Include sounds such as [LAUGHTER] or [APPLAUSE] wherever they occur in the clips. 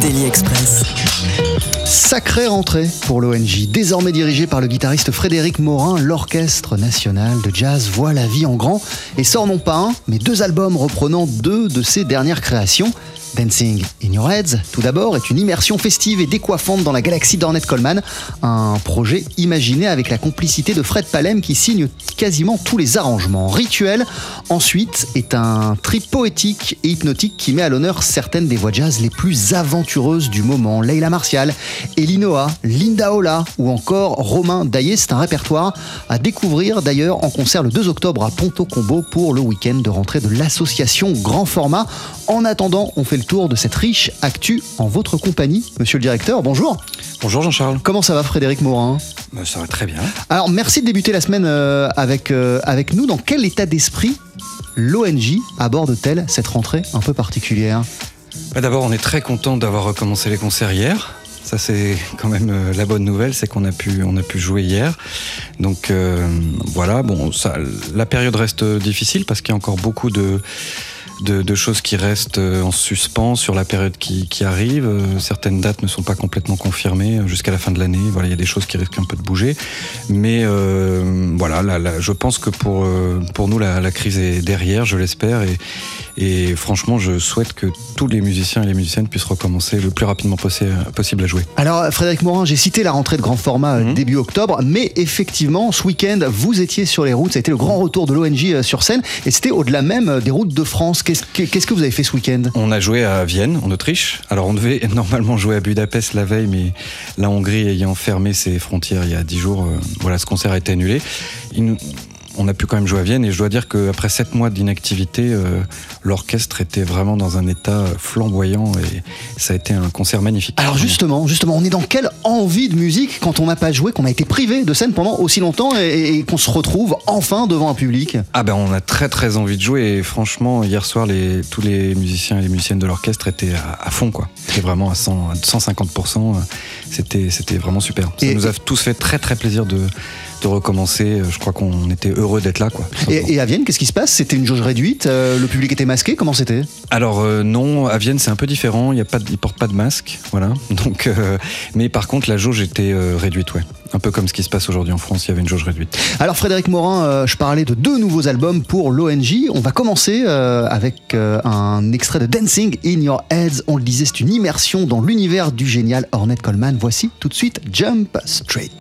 Daily Express. Sacrée rentrée pour l'ONG. Désormais dirigé par le guitariste Frédéric Morin, l'Orchestre national de jazz voit la vie en grand et sort non pas un, mais deux albums reprenant deux de ses dernières créations. Dancing in Your Heads, tout d'abord, est une immersion festive et décoiffante dans la galaxie d'Ornette Coleman, un projet imaginé avec la complicité de Fred Palem qui signe quasiment tous les arrangements. Rituel, ensuite, est un trip poétique et hypnotique qui met à l'honneur certaines des voix jazz les plus aventureuses du moment. Leila Martial, Elinoa, Linda Ola ou encore Romain Daillé. C'est un répertoire à découvrir d'ailleurs en concert le 2 octobre à Ponto Combo pour le week-end de rentrée de l'association Grand Format. En attendant, on fait le tour de cette riche actu en votre compagnie. Monsieur le directeur, bonjour. Bonjour Jean-Charles. Comment ça va Frédéric Morin? Bah, ça va très bien. Alors merci de débuter la semaine euh, avec, euh, avec nous. Dans quel état d'esprit l'ONG aborde-t-elle cette rentrée un peu particulière? Bah, D'abord, on est très content d'avoir recommencé les concerts hier. Ça, c'est quand même euh, la bonne nouvelle, c'est qu'on a pu, on a pu jouer hier. Donc euh, voilà, bon, ça, la période reste difficile parce qu'il y a encore beaucoup de, de, de choses qui restent euh, en suspens sur la période qui, qui arrive. Euh, Certaines dates ne sont pas complètement confirmées euh, jusqu'à la fin de l'année. Voilà, il y a des choses qui risquent un peu de bouger. Mais euh, voilà, là, là, je pense que pour, pour nous, la, la crise est derrière, je l'espère. Et, et franchement, je souhaite que tous les musiciens et les musiciennes puissent recommencer le plus rapidement possi- possible à jouer. Alors Frédéric Morin, j'ai cité la rentrée de grand format euh, Mhm. début octobre, mais effectivement, ce week-end, vous étiez sur les routes, ça a été le grand retour de l'ONG euh, sur scène, et c'était au-delà même euh, des routes de France. Qu'est-ce que qu'est-ce que vous avez fait ce week-end? On a joué à Vienne, en Autriche. Alors, on devait [LAUGHS] normalement jouer à Budapest la veille, mais la Hongrie ayant fermé ses frontières il y a dix jours, euh, voilà, ce concert a été annulé. Il nous- on a pu quand même jouer à Vienne, et je dois dire qu'après sept mois d'inactivité, euh, l'orchestre était vraiment dans un état flamboyant, et ça a été un concert magnifique. Alors justement, justement, on est dans quelle envie de musique quand on n'a pas joué, qu'on a été privé de scène pendant aussi longtemps et, et qu'on se retrouve enfin devant un public? Ah ben on a très très envie de jouer et franchement hier soir les, tous les musiciens et les musiciennes de l'orchestre étaient à, à fond quoi. C'était vraiment à 100, à 150%. euh, C'était c'était vraiment super. Ça Et- nous a tous fait très très plaisir de, de recommencer. Je crois qu'on était heureux d'être là quoi. et, et à Vienne, qu'est-ce qui se passe? C'était une jauge réduite euh, Le public était masqué Comment c'était? Alors euh, non, à Vienne c'est un peu différent. Il y a pas, de- ils portent pas de masque, voilà. [LAUGHS] Donc, euh, mais par contre la jauge était euh, réduite, ouais. Un peu comme ce qui se passe aujourd'hui en France. Il y avait une jauge réduite. Alors Frédéric Morin, euh, je parlais de deux nouveaux albums pour l'ONG. On va commencer euh, avec euh, un extrait de Dancing in Your Heads. On le disait, c'est une immersion dans l'univers du génial Ornette Coleman. Voici tout de suite Jump Straight.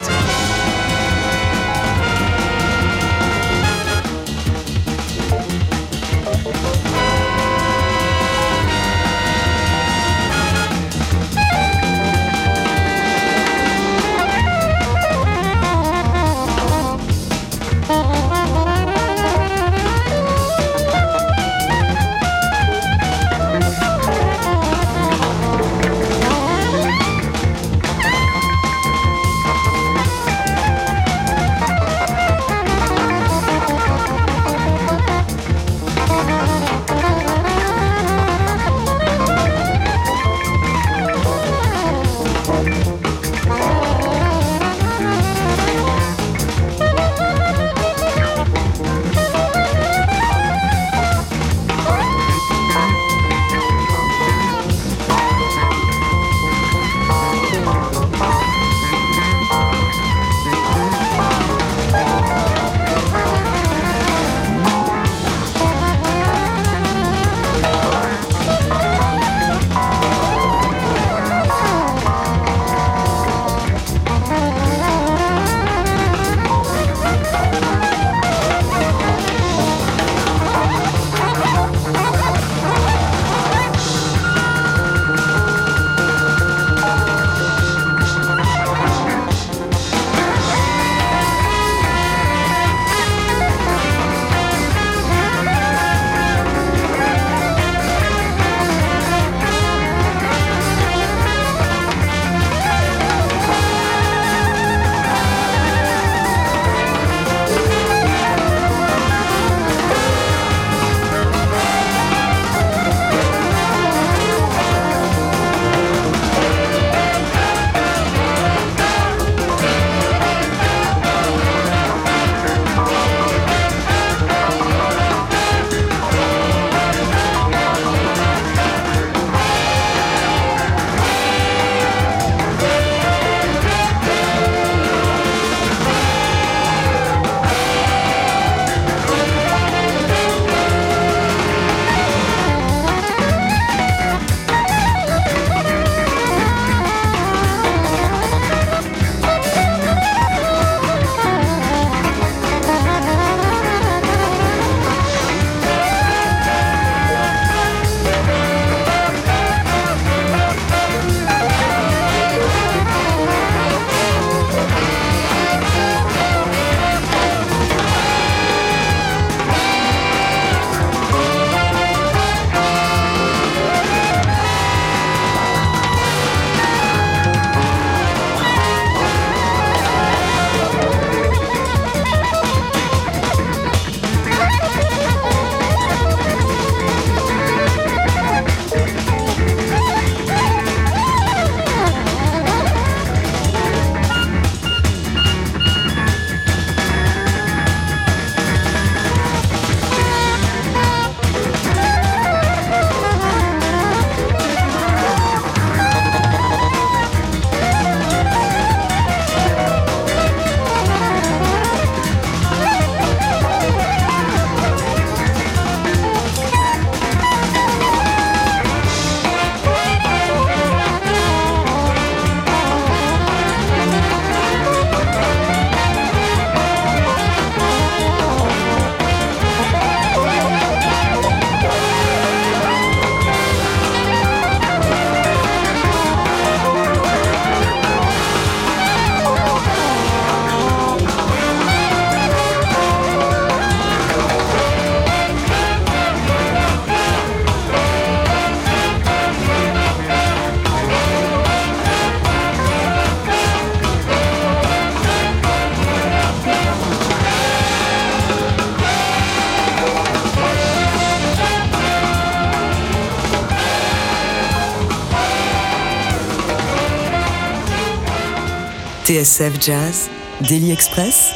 TSF Jazz, Daily Express,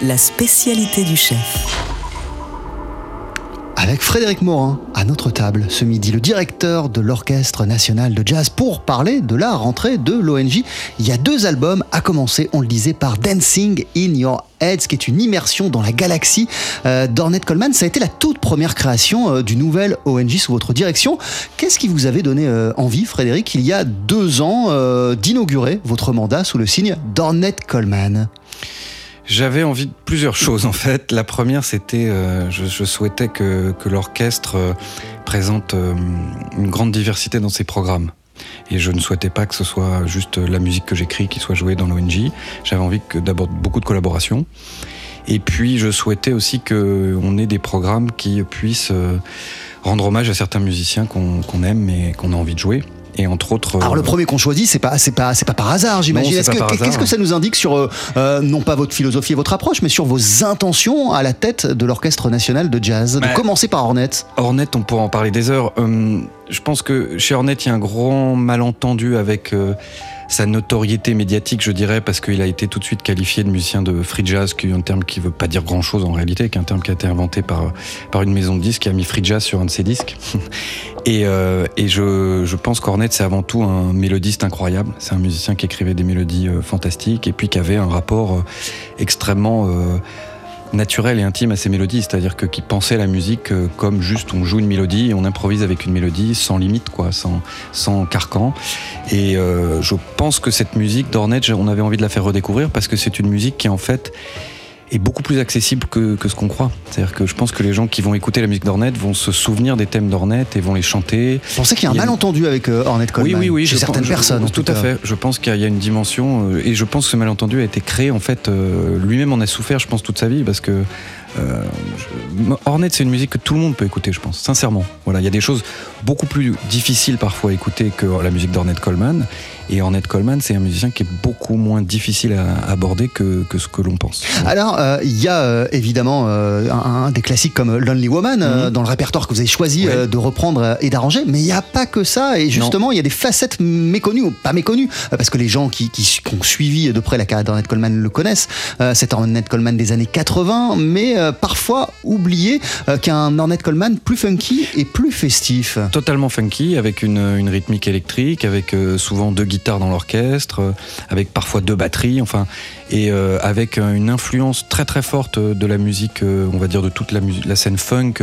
la spécialité du chef. Avec Frédéric Morin à notre table ce midi, le directeur de l'Orchestre national de jazz, pour parler de la rentrée de l'ONJ. Il y a deux albums, à commencer, on le disait, par Dancing in Your Head, qui est une immersion dans la galaxie euh, d'Ornette Coleman. Ça a été la toute première création euh, du nouvel ONJ sous votre direction. Qu'est-ce qui vous avait donné euh, envie, Frédéric, il y a deux ans, d'inaugurer votre mandat sous le signe d'Ornette Coleman? J'avais envie de plusieurs choses en fait. La première, c'était, euh, je, souhaitais que, l'orchestre euh, présente euh, une grande diversité dans ses programmes. Et je ne souhaitais pas que ce soit juste la musique que j'écris qui soit jouée dans l'ONG. J'avais envie que d'abord beaucoup de collaboration. Et puis je souhaitais aussi qu'on ait des programmes qui puissent euh, rendre hommage à certains musiciens qu'on qu'on aime et qu'on a envie de jouer. Et entre autres. Alors euh, le premier qu'on choisit, c'est pas c'est pas c'est pas par hasard, j'imagine. Qu'est-ce que ça nous indique sur euh, euh, non pas votre philosophie et votre approche, mais sur vos intentions à la tête de l'Orchestre national de jazz, de Bah, commencer par Ornette. Hornet, on pourra en parler des heures. Hum, je pense que chez Hornet, il y a un grand malentendu avec euh, sa notoriété médiatique, je dirais, parce qu'il a été tout de suite qualifié de musicien de free jazz, qui est un terme qui veut pas dire grand chose en réalité, qui est un terme qui a été inventé par, par une maison de disques qui a mis free jazz sur un de ses disques. [LAUGHS] et euh, et je, pense qu'Hornet, c'est avant tout un mélodiste incroyable. C'est un musicien qui écrivait des mélodies euh, fantastiques et puis qui avait un rapport euh, extrêmement euh, naturel et intime à ses mélodies, c'est-à-dire que qui pensait la musique euh, comme juste on joue une mélodie et on improvise avec une mélodie sans limite, quoi, sans, sans carcan. Et euh, je pense que cette musique d'Ornette, on avait envie de la faire redécouvrir parce que c'est une musique qui en fait est beaucoup plus accessible que, que ce qu'on croit. C'est-à-dire que je pense que les gens qui vont écouter la musique d'Ornette vont se souvenir des thèmes d'Ornette et vont les chanter. Vous pensez qu'il y a un malentendu avec euh, Ornette Coleman Oui, oui, oui. Chez je certaines pense- je- personnes, en tout, tout, à fait. Je pense qu'il y a une dimension, euh, et je pense que ce malentendu a été créé, en fait, euh, lui-même en a souffert, je pense, toute sa vie, parce que euh, je- Hornet, c'est une musique que tout le monde peut écouter, je pense, sincèrement. Voilà, il y a des choses beaucoup plus difficiles parfois à écouter que la musique d'Ornette Coleman, et Ornette Coleman, c'est un musicien qui est beaucoup moins difficile à aborder que, que ce que l'on pense. Alors, euh, il y a euh, évidemment euh, un, un des classiques comme Lonely Woman Mhm. dans le répertoire que vous avez choisi Ouais. de reprendre et d'arranger, mais il n'y a pas que ça. Et justement, il y a des facettes méconnues, ou pas méconnues, parce que les gens qui, qui, qui ont suivi de près la carrière d'Ornette Coleman le connaissent. C'est Ornette Coleman des années 80, mais parfois oublié qu'un Ornette Coleman plus funky et plus festif. totalement funky, avec une, une rythmique électrique, avec souvent deux guitares dans l'orchestre, euh, avec parfois deux batteries, enfin, et euh, avec euh, une influence très très forte de la musique, on va dire de toute la, la scène funk.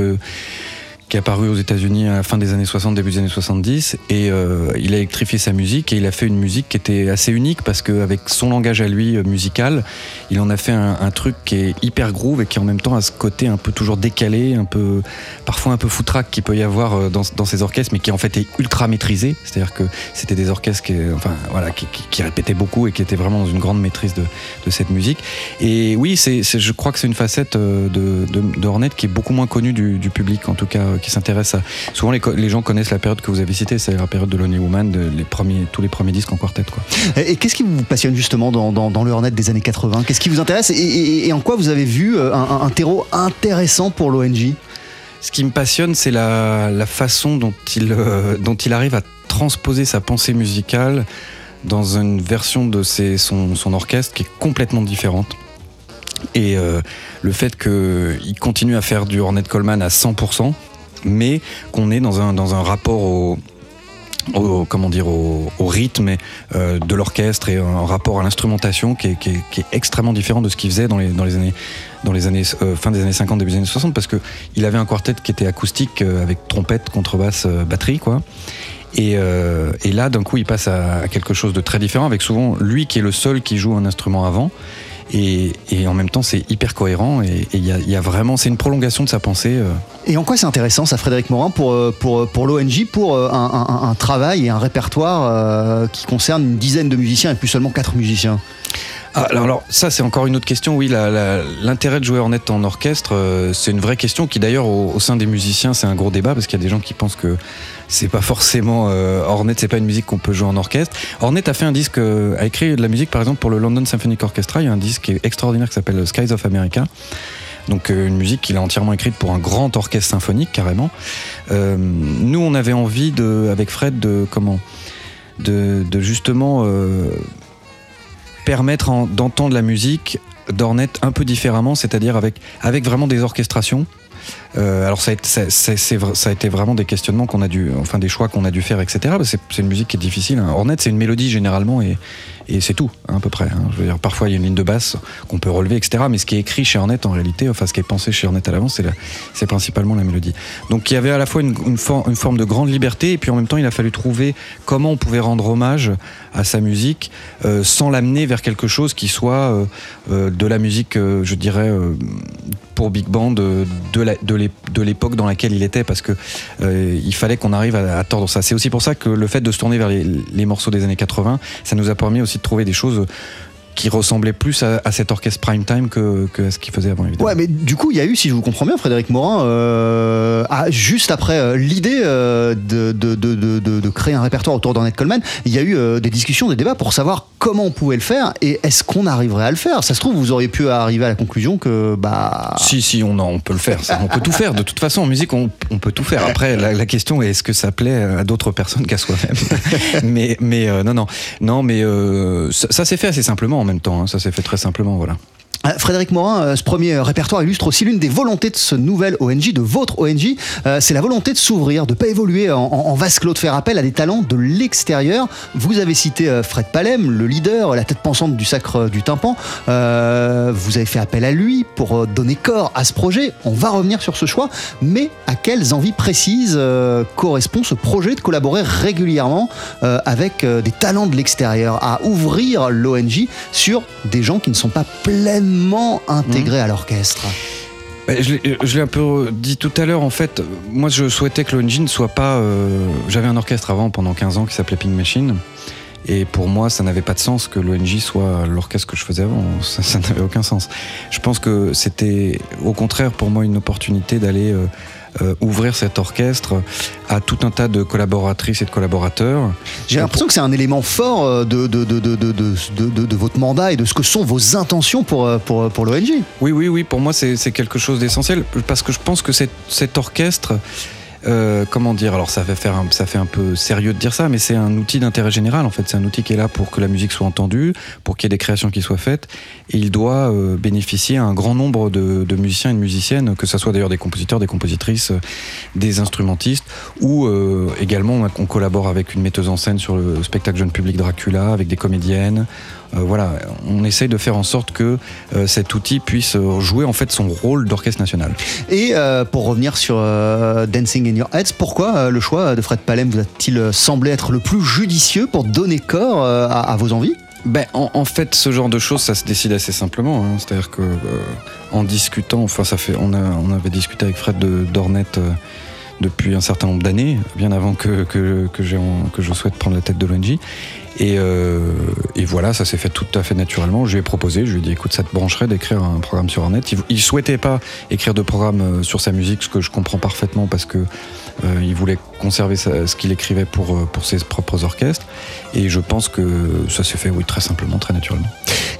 Qui est apparu aux États-Unis à la fin des années 60, début des années 70, et euh, il a électrifié sa musique et il a fait une musique qui était assez unique parce qu'avec son langage à lui euh, musical, il en a fait un, truc qui est hyper groove et qui en même temps a ce côté un peu toujours décalé, un peu parfois un peu foutraque qu'il peut y avoir euh, dans, dans ces orchestres, mais qui en fait est ultra maîtrisé. C'est-à-dire que c'était des orchestres qui, enfin voilà, qui, répétaient beaucoup et qui étaient vraiment dans une grande maîtrise de, de cette musique. Et oui, c'est, je crois que c'est une facette de, Hornet qui est beaucoup moins connue du, public, en tout cas, qui s'intéresse à. Souvent, les, gens connaissent la période que vous avez citée, c'est la période de Lonely Woman, de, les premiers, tous les premiers disques en quartet, quoi. Et, et qu'est-ce qui vous passionne justement dans, dans, dans le Hornet des années 80 Qu'est-ce qui vous intéresse? Et, et- et en quoi vous avez vu euh, un, un- un terreau intéressant pour l'ONG Ce qui me passionne, c'est la, la façon dont il, euh, dont il arrive à transposer sa pensée musicale dans une version de ses- son, son orchestre qui est complètement différente. Et euh, le fait qu'il continue à faire du Ornette Coleman à 100%, mais qu'on est dans un, dans un rapport au, comment dire, au, rythme euh, de l'orchestre et un rapport à l'instrumentation qui qui qui est extrêmement différent de ce qu'il faisait dans les, dans les années, dans les années euh, fin des années 50, début des années 60, parce que il avait un quartet qui était acoustique euh, avec trompette, contrebasse, batterie, quoi. Et, et là, d'un coup, il passe à, à quelque chose de très différent, avec souvent lui qui est le seul qui joue un instrument avant. Et, et en même temps, c'est hyper cohérent. Et il y, a, il y a vraiment, c'est une prolongation de sa pensée. euh, Et en quoi c'est intéressant, ça, Frédéric Morin, pour, euh, pour, pour l'ONG, pour euh, un, un- un travail et un répertoire euh, qui concerne une dizaine de musiciens et plus seulement quatre musiciens? Ah, alors, alors, ça c'est encore une autre question. Oui, l'intérêt de jouer en orchestre, euh, c'est une vraie question qui d'ailleurs au, au sein des musiciens c'est un gros débat parce qu'il y a des gens qui pensent que c'est pas forcément euh, c'est pas une musique qu'on peut jouer en orchestre. Hornet a fait un disque, euh, a écrit de la musique par exemple pour le London Symphonic Orchestra. Il y a un disque extraordinaire qui s'appelle Skies of America. Donc euh, une musique qu'il a entièrement écrite pour un grand orchestre symphonique carrément. Euh, nous on avait envie de, avec Fred de comment, de, justement euh, permettre en- d'entendre la musique d'Ornette un peu différemment, c'est-à-dire avec, avec vraiment des orchestrations. Euh, alors ça a, été, vraiment des questionnements qu'on a dû, enfin des choix qu'on a dû faire, etc. C'est une musique qui est difficile. hein. Ornette, c'est une mélodie généralement et, c'est tout hein, à peu près. hein. Je veux dire, parfois il y a une ligne de basse qu'on peut relever, etc. Mais ce qui est écrit chez Ornette en réalité, enfin ce qui est pensé chez Ornette à l'avance, c'est principalement la mélodie. Donc il y avait à la fois une, une, for- une forme de grande liberté et puis en même temps il a fallu trouver comment on pouvait rendre hommage à sa musique euh, sans l'amener vers quelque chose qui soit euh, de la musique, je dirais, pour Big Band de la- de l'époque dans laquelle il était parce que euh, il fallait qu'on arrive à, tordre ça. C'est aussi pour ça que le fait de se tourner vers les morceaux des années 80, ça nous a permis aussi de trouver des choses qui ressemblaient plus à, à cet orchestre prime time que, que à ce qu'il faisait avant évidemment. Ouais, mais du coup, il y a eu, si je vous comprends bien, Frédéric Morin, euh, ah, juste après euh, l'idée euh, de, de, de, de, de- de créer un répertoire autour d'Ornette Coleman, il y a eu des discussions, des débats pour savoir comment on pouvait le faire et est-ce qu'on arriverait à le faire. Ça se trouve, vous auriez pu arriver à la conclusion que, bah. Si, si, on, on peut le faire. ça. On peut tout faire. De toute façon, en musique, on, on peut tout faire. Après, la, la question est est-ce que ça plaît à d'autres personnes qu'à soi-même? [LAUGHS] Mais, mais non, non, non, mais ça, ça s'est fait assez simplement en même temps. hein. Ça s'est fait très simplement, voilà. Euh, Frédéric Morin, euh, ce premier euh, répertoire illustre aussi l'une des volontés de ce nouvel ONG, de votre ONG. C'est la volonté de s'ouvrir, de pas évoluer en, vase clos, de faire appel à des talents de l'extérieur. Vous avez cité Fred Palem, le leader, la tête pensante du sacre du tympan. Vous avez fait appel à lui pour donner corps à ce projet. On va revenir sur ce choix, mais à quelles envies précises correspond ce projet de collaborer régulièrement avec des talents de l'extérieur, à ouvrir l'ONG sur des gens qui ne sont pas pleinement intégrés à l'orchestre? Je l'ai- je l'ai un peu dit tout à l'heure, en fait, moi je souhaitais que l'ONG ne soit pas... euh, J'avais un orchestre avant pendant 15 ans qui s'appelait Pink Machine. Et pour moi, ça n'avait pas de sens que l'ONG soit l'orchestre que je faisais avant. Ça, ça n'avait aucun sens. Je pense que c'était au contraire pour moi une opportunité d'aller euh, euh, ouvrir cet orchestre à tout un tas de collaboratrices et de collaborateurs. J'ai l'impression que c'est un élément fort euh, de, de, de, de, de, votre mandat et de ce que sont vos intentions pour, euh, pour, pour l'ONG. Oui, oui, oui, pour moi c'est quelque chose d'essentiel parce que je pense que cet orchestre, euh, comment dire, alors ça fait, un, peu sérieux de dire ça, mais c'est un outil d'intérêt général en fait. C'est un outil qui est là pour que la musique soit entendue, pour qu'il y ait des créations qui soient faites il doit euh, bénéficier à un grand nombre de, de musiciens et de musiciennes, que ce soit d'ailleurs des compositeurs, des compositrices, euh, des instrumentistes ou également on collabore avec une metteuse en scène sur le spectacle jeune public Dracula, avec des comédiennes. Euh, voilà, on essaye de faire en sorte que euh, cet outil puisse euh, jouer en fait son rôle d'orchestre national. Et pour revenir sur Dancing in Your Heads, pourquoi le choix de Fred Palem vous a-t-il semblé être le plus judicieux pour donner corps à, à vos envies? Ben, en, en fait, ce genre de choses, ça se décide assez simplement. hein. C'est-à-dire que euh, en discutant, enfin, ça fait, on, a, on avait discuté avec Fred de d'Ornette euh, depuis un certain nombre d'années, bien avant que, que, que, que je souhaite prendre la tête de l'ONG. Et, euh, et voilà, ça s'est fait tout à fait naturellement. Je lui ai proposé, je lui ai dit, écoute, ça te brancherait d'écrire un programme sur Ornette. Il, il souhaitait pas écrire de programme euh, sur sa musique, ce que je comprends parfaitement parce que euh, il voulait conserver ce qu'il écrivait pour, euh, pour ses propres orchestres. Et je pense que ça s'est fait, oui, très simplement, très naturellement.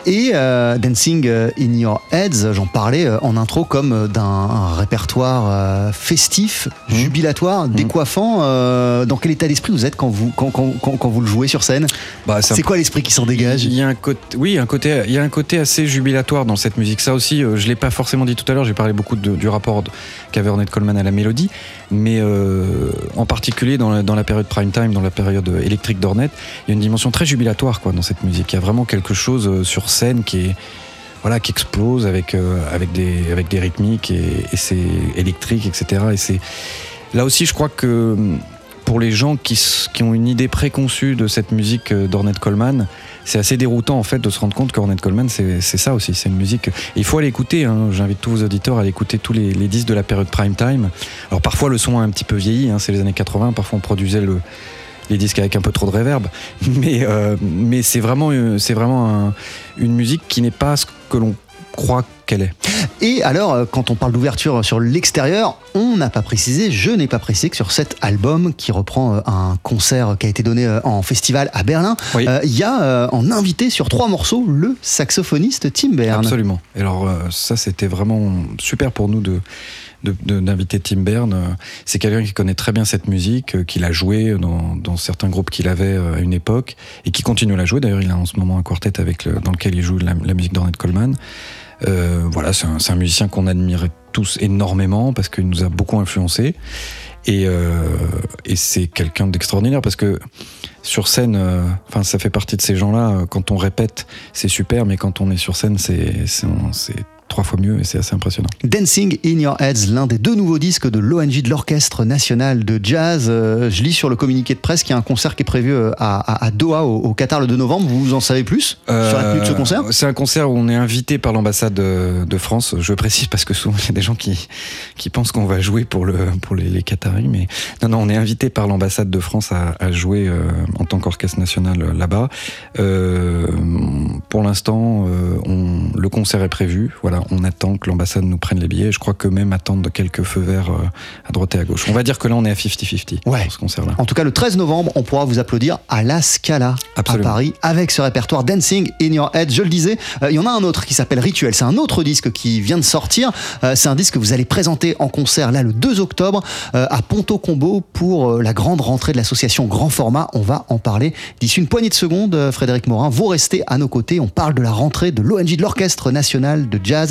Et euh, Dancing in Your Heads, j'en parlais euh, en intro comme euh, d'un un répertoire festif, Mmh. jubilatoire, décoiffant. euh, dans quel état d'esprit vous êtes quand vous, quand, quand, quand, quand vous le jouez sur scène? Bah, C'est quoi l'esprit qui s'en dégage Il y a un côté, oui, un côté, il y a un côté assez jubilatoire dans cette musique. Ça aussi, je l'ai pas forcément dit tout à l'heure. J'ai parlé beaucoup de- du rapport qu'avait Ornette Coleman à la mélodie, mais euh, en particulier dans la, période prime time, dans la période euh, électrique d'Ornette, il y a une dimension très jubilatoire quoi dans cette musique. Il y a vraiment quelque chose euh, sur scène qui est voilà, qui explose avec, avec, des, avec des rythmiques et, et c'est électrique, etc. Et là aussi, je crois que hum, pour les gens qui, qui ont une idée préconçue de cette musique d'Ornette Coleman, c'est assez déroutant en fait de se rendre compte qu'Ornette Coleman, c'est ça aussi, c'est une musique. Il faut aller écouter. hein. J'invite tous vos auditeurs à écouter tous les, disques de la période prime time. Alors parfois le son a un petit peu vieilli, hein, c'est les années 80. Parfois on produisait le, les disques avec un peu trop de réverb, [LAUGHS] mais euh, mais c'est vraiment euh, vraiment un- une musique qui n'est pas ce que l'on croit qu'elle est. Et alors, euh, quand on parle d'ouverture sur l'extérieur, on n'a pas précisé, je n'ai pas précisé que sur cet album qui reprend euh, un concert qui a été donné euh, en festival à Berlin, Oui. euh, il y a euh, en invité sur trois morceaux le saxophoniste Tim Bern. Absolument. Et alors euh, ça, c'était vraiment super pour nous de d'inviter Tim Bern. C'est quelqu'un qui connaît très bien cette musique, qu'il a joué dans, dans certains groupes qu'il avait à une époque et qui continue à la jouer. D'ailleurs, il a en ce moment un quartet avec le, dans lequel il joue la, la musique d'Ornette Coleman. Euh, voilà, c'est un, musicien qu'on admire tous énormément parce qu'il nous a beaucoup influencé. Et, euh, et c'est quelqu'un d'extraordinaire parce que sur scène, euh, enfin, ça fait partie de ces gens-là. Quand on répète, c'est super, mais quand on est sur scène, c'est trois fois mieux et c'est assez impressionnant. Dancing in Your Heads, l'un des deux nouveaux disques de l'ONG de l'Orchestre National de Jazz. Euh, je lis sur le communiqué de presse qu'il y a un concert qui est prévu euh, à, à, à Doha au, au, Qatar le 2 novembre. Vous en savez plus euh, sur la tenue de ce concert? C'est un concert où on est invité par l'ambassade de, de, France. Je précise parce que souvent il y a des gens qui, qui pensent qu'on va jouer pour, le, pour les, les Qataris. Mais non, non, on est invité par l'ambassade de France à, à jouer euh, en tant qu'orchestre national euh, là-bas. pour l'instant, le concert est prévu. Voilà, on attend que l'ambassade nous prenne les billets. Je crois que même attendre quelques feux verts euh, à droite et à gauche. On va dire que là, on est à 50-50 ouais. ce concert-là. En tout cas, le 13 novembre, on pourra vous applaudir à la Scala Absolument. à Paris avec ce répertoire Dancing in Your Head. Je le disais, euh, il y en a un autre qui s'appelle Rituel. C'est un autre disque qui vient de sortir. Euh, c'est un disque que vous allez présenter en concert là le 2 octobre euh, à Ponto Combo pour la grande rentrée de l'association Grand Format. On va en parler d'ici une poignée de secondes. Frédéric Morin, vous restez à nos côtés. On parle de la rentrée de l'ONG de l'Orchestre National de Jazz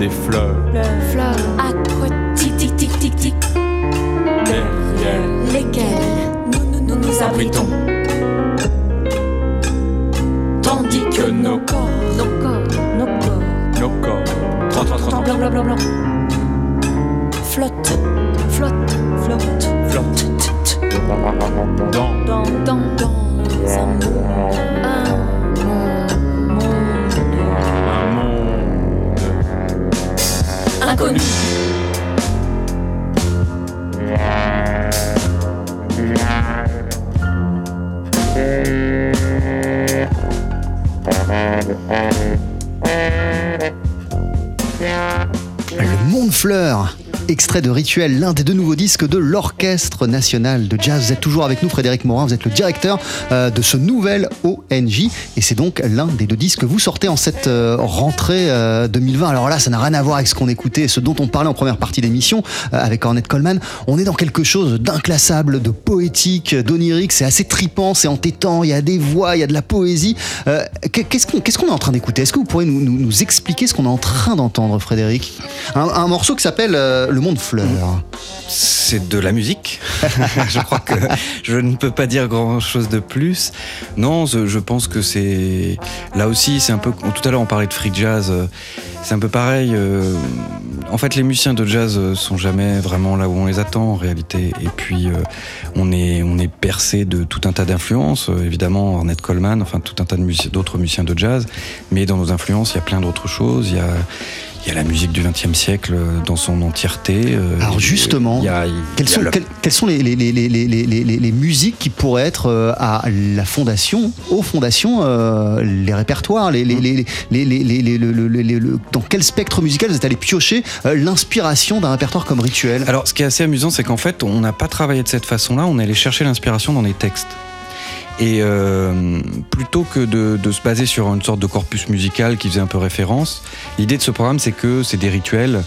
des fleurs. Extrait de Rituel, l'un des deux nouveaux disques de l'Orchestre National de Jazz. Vous êtes toujours avec nous, Frédéric Morin, vous êtes le directeur euh, de ce nouvel ONJ et c'est donc l'un des deux disques que vous sortez en cette euh, rentrée euh, 2020. Alors là, ça n'a rien à voir avec ce qu'on écoutait, ce dont on parlait en première partie d'émission euh, avec Ornette Coleman. On est dans quelque chose d'inclassable, de poétique, d'onirique, c'est assez tripant, c'est entêtant, il y a des voix, il y a de la poésie. Euh, Qu'est-ce qu'on est en train d'écouter? Est-ce que vous pourriez nous, expliquer ce qu'on est en train d'entendre, Frédéric? Un, morceau qui s'appelle euh, Le Monde C'est de la musique. [LAUGHS] je crois que je ne peux pas dire grand chose de plus. Non, je, pense que c'est. Là aussi, c'est un peu. Tout à l'heure, on parlait de free jazz. euh, C'est un peu pareil. euh, En fait, les musiciens de jazz euh, sont jamais vraiment là où on les attend en réalité. Et puis, on est, on est percé de tout un tas d'influences. Évidemment, Ornette Coleman, enfin, tout un tas d'autres musiciens de jazz. Mais dans nos influences, il y a plein d'autres choses. Il y a. Il y a la musique du XXe siècle euh, dans son entièreté. euh, Alors justement, Quelles sont, les, les- les- les- les- les- les- les musiques qui pourraient être euh, à la fondation, aux fondations, euh, les répertoires, les, les- Mmh. les- les- les- les- les- dans quel spectre musical vous êtes allé piocher euh, l'inspiration d'un répertoire comme rituel Alors, ce qui est assez amusant, c'est qu'en fait, on n'a pas travaillé de cette façon-là, on est allé chercher l'inspiration dans des textes. Et euh, plutôt que de, de se baser sur une sorte de corpus musical qui faisait un peu référence, l'idée de ce programme, c'est que c'est des rituels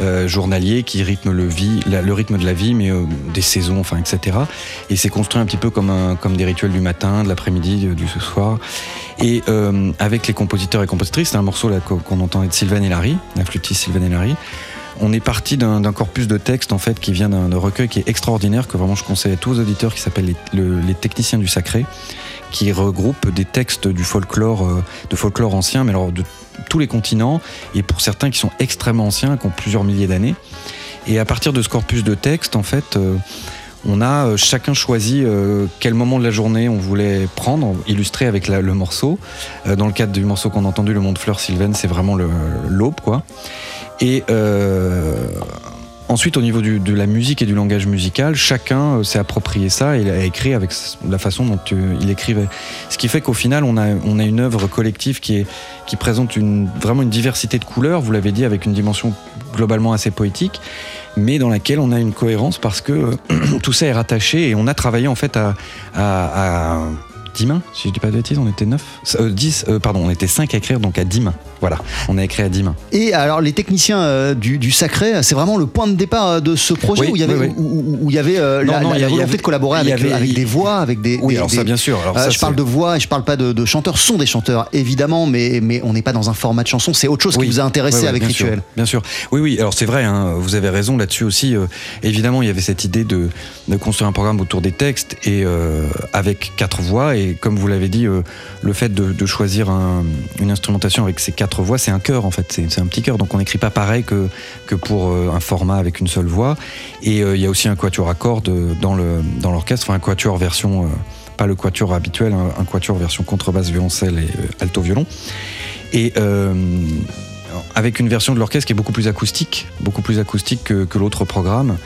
euh, journaliers qui rythment le, vie, le rythme de la vie, mais euh, des saisons, enfin, etc. Et c'est construit un petit peu comme, un- comme des rituels du matin, de l'après-midi, du soir. Et euh, avec les compositeurs et compositrices, c'est un morceau qu'on entend de Sylvain Hélary, la flûtiste Sylvain Hélary. On est parti d'un corpus de textes en fait qui vient d'un recueil qui est extraordinaire que vraiment je conseille à tous aux auditeurs qui s'appelle les, le- les techniciens du sacré qui regroupe des textes du folklore euh, de folklore ancien mais alors de tous les continents et pour certains qui sont extrêmement anciens qui ont plusieurs milliers d'années et à partir de ce corpus de textes en fait euh, on a euh, chacun choisi quel moment de la journée on voulait prendre, illustré avec le morceau. Dans le cadre du morceau qu'on a entendu, Le Monde Fleur Sylvaine, c'est vraiment l'aube, quoi. Et euh, ensuite, au niveau de la musique et du langage musical, chacun euh, s'est approprié ça et a écrit avec la façon dont euh, il écrivait. Ce qui fait qu'au final, on a, une œuvre collective qui, présente vraiment une diversité de couleurs, vous l'avez dit, avec une dimension globalement assez poétique, mais dans laquelle on a une cohérence parce que [CLEARS THROAT] tout ça est rattaché et on a travaillé en fait à 10 mains, si je dis pas de bêtises, on était 9, 10, euh, pardon, on était 5 à écrire, donc à 10 mains. Voilà, on a écrit à 10 mains. Et alors les techniciens euh, du, du sacré, c'est vraiment le point de départ euh, de ce projet Oui, où il y avait, oui, oui. où, où- où il y avait euh, Non, la, non, la- il y la volonté avait- de collaborer avec, avait- avec il- des voix, avec des. Oui, des- alors ça, bien sûr. Alors Euh, ça, je parle de voix et je parle pas de, de chanteurs. Ce sont des chanteurs évidemment, mais, mais on n'est pas dans un format de chanson. C'est autre chose Oui. qui vous a intéressé avec bien Rituel. sûr, bien sûr. Oui, oui. Alors c'est vrai. hein, vous avez raison là-dessus aussi. euh, évidemment, il y avait cette idée de, de construire un programme autour des textes et euh, avec quatre voix. Et comme vous l'avez dit, euh, le fait de, choisir un- une instrumentation avec ces quatre voix, c'est un chœur en fait. C'est un petit chœur. Donc on n'écrit pas pareil que pour euh, un format avec une seule voix. Et euh, il y a aussi un quatuor à cordes dans l'orchestre. Enfin un quatuor version pas le quatuor habituel, un, un quatuor version contrebasse, violoncelle et alto violon. Et avec une version de l'orchestre qui est beaucoup plus acoustique, beaucoup plus acoustique que, l'autre programme.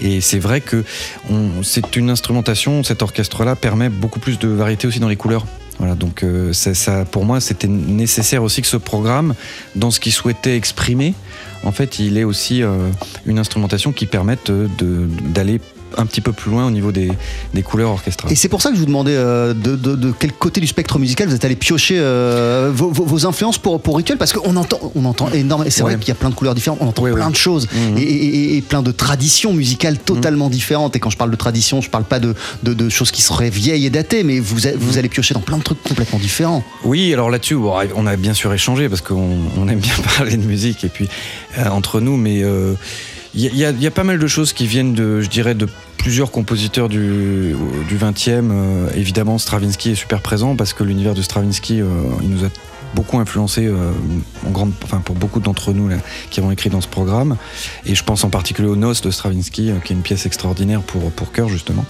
Et c'est vrai que c'est une instrumentation, cet orchestre-là permet beaucoup plus de variété aussi dans les couleurs. Voilà, donc euh, ça- pour moi, c'était nécessaire aussi que ce programme, dans ce qu'il souhaitait exprimer, en fait, il est aussi euh, une instrumentation qui permette euh, d'aller un petit peu plus loin au niveau des, des couleurs orchestrales. Et c'est pour ça que je vous demandais euh, de, de- de quel côté du spectre musical vous êtes allé piocher euh, vos, influences pour, pour Rituel? Parce qu'on entend, on entend énormément. C'est vrai qu'il y a plein de couleurs différentes, on entend Ouais, plein ouais. de choses Mhm. et, et- et plein de traditions musicales totalement différentes. Et quand je parle de tradition, je parle pas de, de- de choses qui seraient vieilles et datées, mais vous, a- vous allez piocher dans plein de trucs complètement différents. Oui, alors là-dessus, on a bien sûr échangé parce qu'on on aime bien [LAUGHS] parler de musique et puis entre nous, mais euh, il il y a- pas mal de choses qui viennent de, je dirais, de plusieurs compositeurs du, du 20e. euh, évidemment, Stravinsky est super présent parce que l'univers de Stravinsky, euh, il nous a beaucoup influencé euh, en grande, enfin pour beaucoup d'entre nous là, qui avons écrit dans ce programme. Et je pense en particulier au Nos de Stravinsky, euh, qui est une pièce extraordinaire pour, pour chœur justement.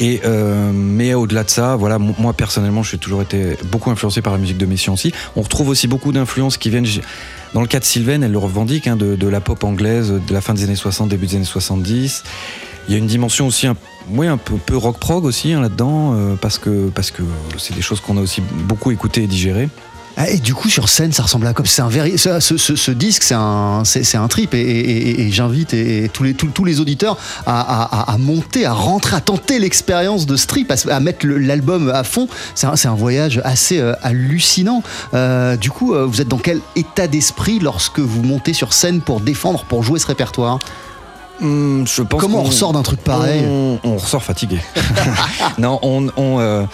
Euh, mais au-delà de ça, voilà, moi personnellement, j'ai toujours été beaucoup influencé par la musique de Messiaen-ci. On retrouve aussi beaucoup d'influences qui viennent. Dans le cas de Sylvain, elle le revendique, hein, de, de la pop anglaise de la fin des années 60, début des années 70. Il y a une dimension aussi, un, oui, un peu, peu rock prog aussi hein, là-dedans, euh, parce que parce que c'est des choses qu'on a aussi beaucoup écoutées et digérées. Ah, Et du coup, sur scène, ça ressemble à quoi? C'est un véri- ce, ce- ce- ce disque, c'est un, c'est, c'est un trip, et, et- et- et j'invite et, et tous, les, tous, tous les auditeurs à, à- à- à monter, à rentrer, à tenter l'expérience de ce trip, à, mettre le- l'album à fond. C'est un, c'est un voyage assez euh, hallucinant. Euh, du coup, euh, vous êtes dans quel état d'esprit lorsque vous montez sur scène pour défendre, pour jouer ce répertoire? Hum, je pense Comment on ressort d'un truc pareil? on, on ressort fatigué. [LAUGHS] [LAUGHS] non, on, on, euh,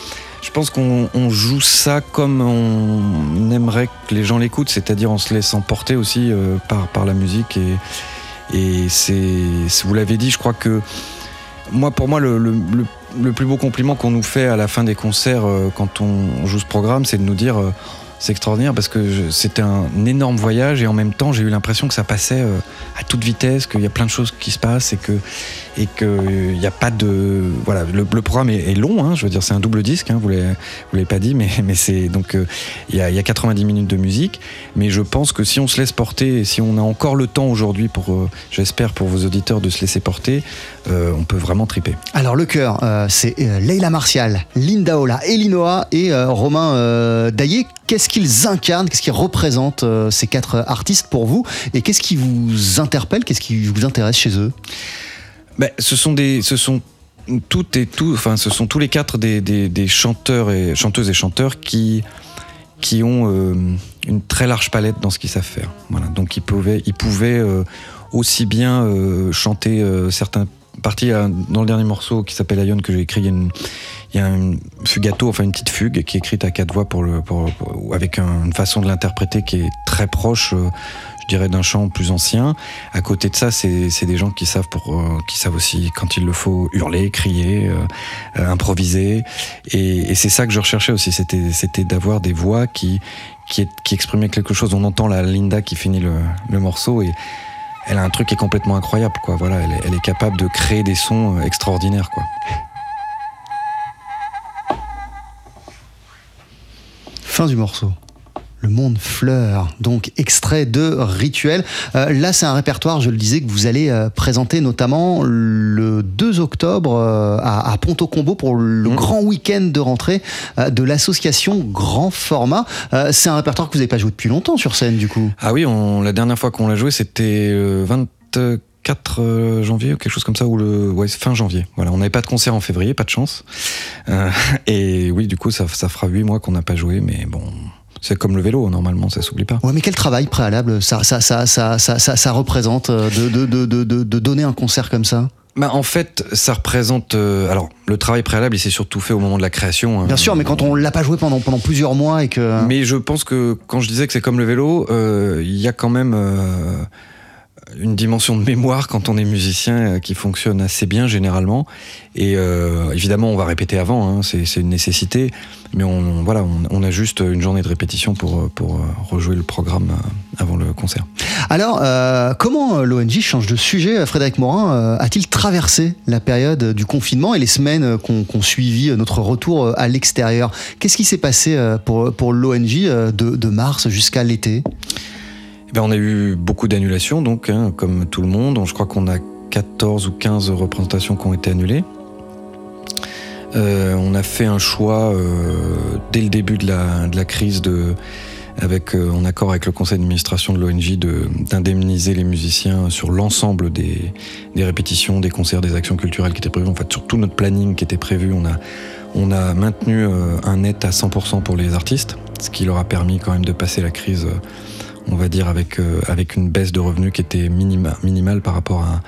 je pense qu'on on joue ça comme on aimerait que les gens l'écoutent, c'est-à-dire en se laissant porter aussi euh, par, par la musique. Et, c'est, vous l'avez dit, je crois que moi, pour moi, le, le- plus beau compliment qu'on nous fait à la fin des concerts euh, quand on, on joue ce programme, c'est de nous dire. Euh, c'est extraordinaire parce que c'était un énorme voyage et en même temps j'ai eu l'impression que ça passait euh, à toute vitesse, qu'il y a plein de choses qui se passent et que et que il n'y a pas de voilà le, programme est, long, hein, je veux dire c'est un double disque, hein, vous l'avez vous l'avez pas dit, mais [LAUGHS] mais c'est donc euh, il y, a, il y a 90 minutes de musique, mais je pense que si on se laisse porter si on a encore le temps aujourd'hui pour euh, j'espère pour vos auditeurs de se laisser porter, euh, on peut vraiment triper. Alors le chœur, euh, c'est euh, Leila Martial, Linda Ola, Elinoa et Romain Daillé. Qu'est-ce qu'ils incarnent, qu'est-ce qu'ils représentent ces quatre artistes pour vous? Et qu'est-ce qui vous interpelle, qu'est-ce qui vous intéresse chez eux? Ben, ce sont des, ce sont toutes et tout, enfin, ce sont tous les quatre des, des- des chanteurs et chanteuses et chanteurs qui qui ont euh, une très large palette dans ce qu'ils savent faire. Voilà, donc ils pouvaient, ils pouvaient euh, aussi bien euh, chanter certains parties euh, dans le dernier morceau qui s'appelle Ion que j'ai écrit. Il y a une, fugato, enfin une petite fugue qui est écrite à quatre voix pour avec un- une façon de l'interpréter qui est très proche. euh, je dirais d'un chant plus ancien. À côté de ça, c'est des gens qui savent euh, qui savent aussi quand il le faut hurler, crier, improviser. Et, c'est ça que je recherchais aussi, c'était d'avoir des voix qui exprimaient quelque chose. On entend la Linda qui finit le, le morceau et elle a un truc qui est complètement incroyable. Quoi. Voilà, elle, est, capable de créer des sons euh, extraordinaires. Quoi. Fin du morceau. Le monde fleur, donc extrait de Rituel. Euh, là, c'est un répertoire, je le disais, que vous allez euh, présenter notamment le 2 octobre euh, à, à Ponto Combo pour le grand week-end de rentrée de l'association Grand Format. C'est un répertoire que vous n'avez pas joué depuis longtemps sur scène, du coup. Ah oui, on, la dernière fois qu'on l'a joué, c'était euh, 24 euh, janvier ou quelque chose comme ça, ou le ouais, fin janvier. Voilà, on n'avait pas de concert en février, pas de chance. Euh, [LAUGHS] et oui, du coup, ça, ça fera 8 mois qu'on n'a pas joué, mais bon, c'est comme le vélo, normalement, ça s'oublie pas. Ouais, mais quel travail préalable ça, ça, ça, ça, ça, ça, ça représente de, de, de, de, de- de donner un concert comme ça? Bah, en fait, ça représente. euh, alors, le travail préalable, il s'est surtout fait au moment de la création. hein. Bien sûr, mais quand on l'a pas joué pendant, pendant plusieurs mois et que. Mais je pense que quand je disais que c'est comme le vélo, euh, il y a quand même euh, une dimension de mémoire quand on est musicien qui fonctionne assez bien généralement. Et euh, évidemment, on va répéter avant, hein, c'est une nécessité. Mais on, voilà, on, on a juste une journée de répétition pour, euh, pour euh, rejouer le programme euh, avant le concert. Alors, euh, comment l'ONG change de sujet Frédéric Morin a-t-il traversé la période du confinement et les semaines qu'on qu'on suivit notre retour à l'extérieur? Qu'est-ce qui s'est passé pour, pour l'ONG de, de mars jusqu'à l'été? Eh ben, on a eu beaucoup d'annulations, donc, hein, comme tout le monde. Je crois qu'on a 14 ou 15 représentations qui ont été annulées. Euh, on a fait un choix euh, dès le début de la, crise, euh, en accord avec le conseil d'administration de l'ONG, de- d'indemniser les musiciens sur l'ensemble des, répétitions, des concerts, des actions culturelles qui étaient prévues. En fait, sur tout notre planning qui était prévu, on a, maintenu un net à 100% pour les artistes, ce qui leur a permis quand même de passer la crise, on va dire, avec, avec une baisse de revenus qui était minima, minimale par rapport à.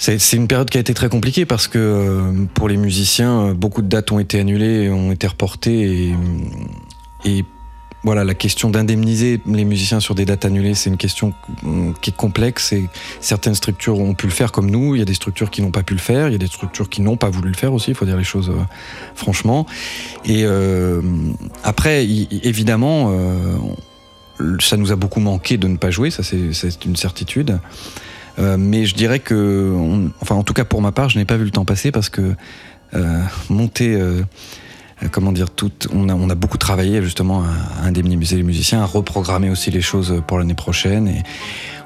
C'est une période qui a été très compliquée parce que euh, pour les musiciens, euh, beaucoup de dates ont été annulées, ont été reportées et, voilà, la question d'indemniser les musiciens sur des dates annulées, c'est une question mm, qui est complexe et certaines structures ont pu le faire comme nous, il y a des structures qui n'ont pas pu le faire, il y a des structures qui n'ont pas voulu le faire aussi, il faut dire les choses euh, franchement. Et après, évidemment, ça nous a beaucoup manqué de ne pas jouer, ça c'est une certitude. Euh, mais je dirais que, on- enfin en tout cas pour ma part, je n'ai pas vu le temps passer parce que euh, monter, euh, comment dire, tout, on a, on a beaucoup travaillé justement à, à indemniser les musiciens, à reprogrammer aussi les choses pour l'année prochaine. Et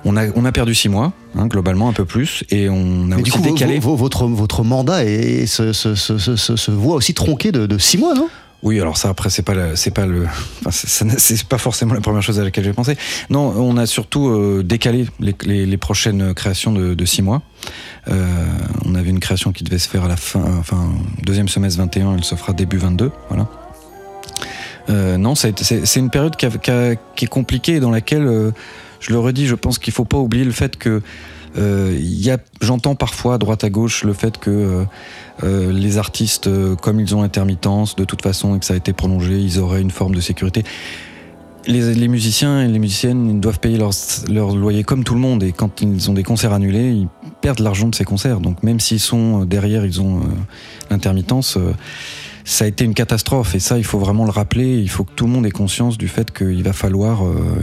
on a, on a perdu six mois, hein, globalement un peu plus, et on a Mais aussi du coup, décalé. vo- votre, votre mandat est- se, se, se, se, se- se voit aussi tronqué de, de six mois, non? Oui, alors ça après c'est pas c'est pas le enfin, c'est- pas forcément la première chose à laquelle j'ai pensé. Non, on a surtout euh, décalé les, prochaines créations de, de six mois. Euh, on avait une création qui devait se faire à la fin, enfin deuxième semestre 21, elle se fera début 22, voilà. Euh, non, c'est une période qui, est compliquée et dans laquelle, je le redis, je pense qu'il faut pas oublier le fait que j'entends parfois à droite à gauche le fait que euh, les artistes, euh, comme ils ont l'intermittence, de toute façon, et que ça a été prolongé, ils auraient une forme de sécurité. Les, musiciens et les musiciennes doivent payer leur, leur loyer comme tout le monde et quand ils ont des concerts annulés, ils perdent l'argent de ces concerts. Donc même s'ils sont euh, derrière, ils ont euh, l'intermittence, ça a été une catastrophe et ça, il faut vraiment le rappeler. Il faut que tout le monde ait conscience du fait qu'il va falloir,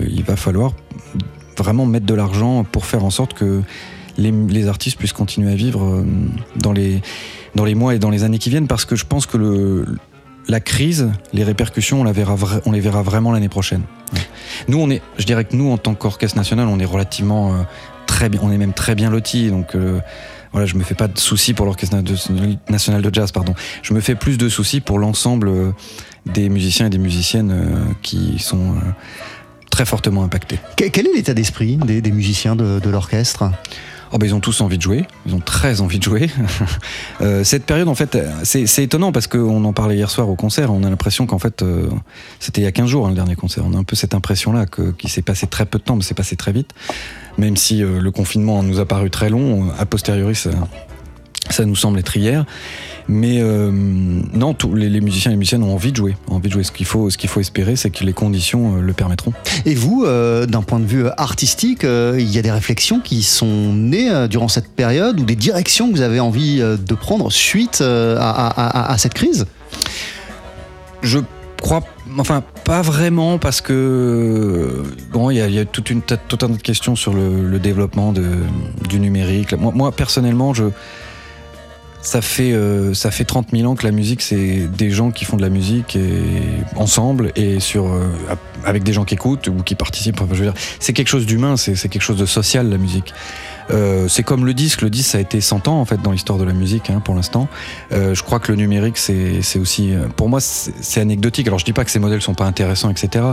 il va falloir vraiment mettre de l'argent pour faire en sorte que les, artistes puissent continuer à vivre dans les, dans les mois et dans les années qui viennent parce que je pense que la crise, les répercussions, on, les verra vraiment l'année prochaine. Nous, on est, je dirais que nous, en tant qu'orchestre national, on est relativement euh, très bien, on est même très bien lotis. Donc euh, voilà, je me fais pas de soucis pour l'orchestre national de jazz, pardon. Je me fais plus de soucis pour l'ensemble euh, des musiciens et des musiciennes euh, qui sont très fortement impactés. Que- Quel est l'état d'esprit des, musiciens de l'orchestre? Oh bah ils ont tous envie de jouer, ils ont très envie de jouer. [LAUGHS] Euh, cette période en fait, c'est étonnant parce qu'on en parlait hier soir au concert, on a l'impression qu'en fait euh, c'était il y a 15 jours hein, le dernier concert, on a un peu cette impression là que qu'il s'est passé très peu de temps mais c'est passé très vite. Même si euh, le confinement nous a paru très long, a posteriori ça, ça nous semble être hier. Mais euh, non, tous les, les musiciens et les musiciennes ont envie de jouer. Envie de jouer. Ce qu'il faut, ce qu'il faut espérer, c'est que les conditions euh, le permettront. Et vous, euh, d'un point de vue artistique, euh, il y a des réflexions qui sont nées durant cette période ou des directions que vous avez envie de prendre suite à, à- à- à cette crise? Je crois, enfin, pas vraiment parce que bon, il y a, il y a toute une tout un tas de questions sur le, le développement de, du numérique. Moi, moi, personnellement, je ça fait euh, ça fait 30 000 ans que la musique c'est des gens qui font de la musique et ensemble et sur euh, avec des gens qui écoutent ou qui participent. Enfin, je veux dire, c'est quelque chose d'humain, c'est quelque chose de social la musique. Euh, c'est comme le disque. Le disque, ça a été 100 ans en fait dans l'histoire de la musique hein, pour l'instant. Euh, je crois que le numérique, c'est aussi, euh, pour moi, c'est anecdotique. Alors je dis pas que ces modèles sont pas intéressants, etc.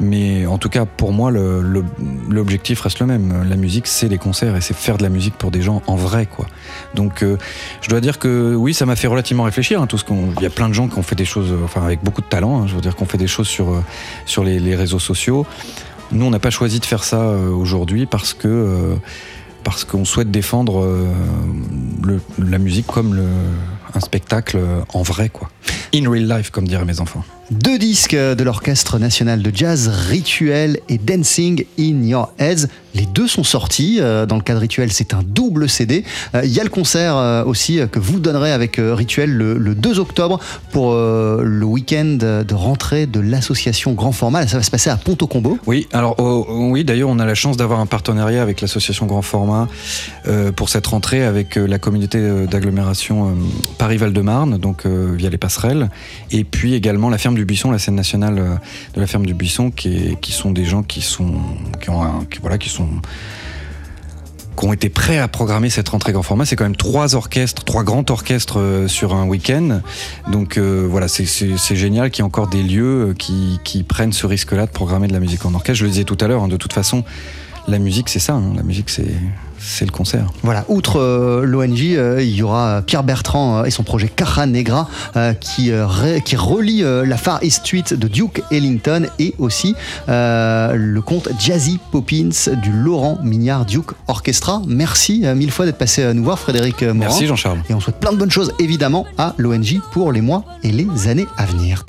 Mais en tout cas, pour moi, l'objectif reste le même. La musique, c'est les concerts et c'est faire de la musique pour des gens en vrai, quoi. Donc, je dois dire que oui, ça m'a fait relativement réfléchir. hein, tout ce qu'on, il y a plein de gens qui ont fait des choses, enfin avec beaucoup de talent. hein, je veux dire qu'on fait des choses sur sur les, réseaux sociaux. Nous, on n'a pas choisi de faire ça aujourd'hui parce que parce qu'on souhaite défendre euh, la musique comme un spectacle en vrai, quoi. In real life, comme diraient mes enfants. Deux disques de l'Orchestre national de jazz, Rituel et Dancing in Your Heads. Les deux sont sortis. Euh, Dans le cas de Rituel, c'est un double CD. Euh, Il y a le concert euh, aussi que vous donnerez avec Rituel le, le 2 octobre pour le week-end de rentrée de l'association Grand Format. Ça va se passer à Pont-au-Combo. Oui, alors oh, oui, d'ailleurs, on a la chance d'avoir un partenariat avec l'association Grand Format pour cette rentrée avec la communauté d'agglomération Paris-Val-de-Marne, donc via les passerelles, et puis également la ferme du Buisson, la scène nationale euh, de la ferme du Buisson, qui, sont des gens qui sont, qui ont, un- qui- voilà, qui sont qui ont été prêts à programmer cette rentrée grand format. C'est quand même trois orchestres, trois grands orchestres euh, sur un week-end. Donc euh, voilà, c'est- génial qu'il y ait encore des lieux qui, qui prennent ce risque-là de programmer de la musique en orchestre. Je le disais tout à l'heure, hein, de toute façon, la musique c'est ça, hein. la musique c'est c'est le concert. Voilà, outre euh, l'ONG, euh, il y aura Pierre Bertrand euh, et son projet Caja Negra qui, relie la Far East Street de Duke Ellington et aussi le conte Jazzy Poppins du Laurent Mignard Duke Orchestra. Merci mille fois d'être passé euh, nous voir, Frédéric Morin. Merci Jean-Charles. Et on souhaite plein de bonnes choses évidemment à l'ONG pour les mois et les années à venir.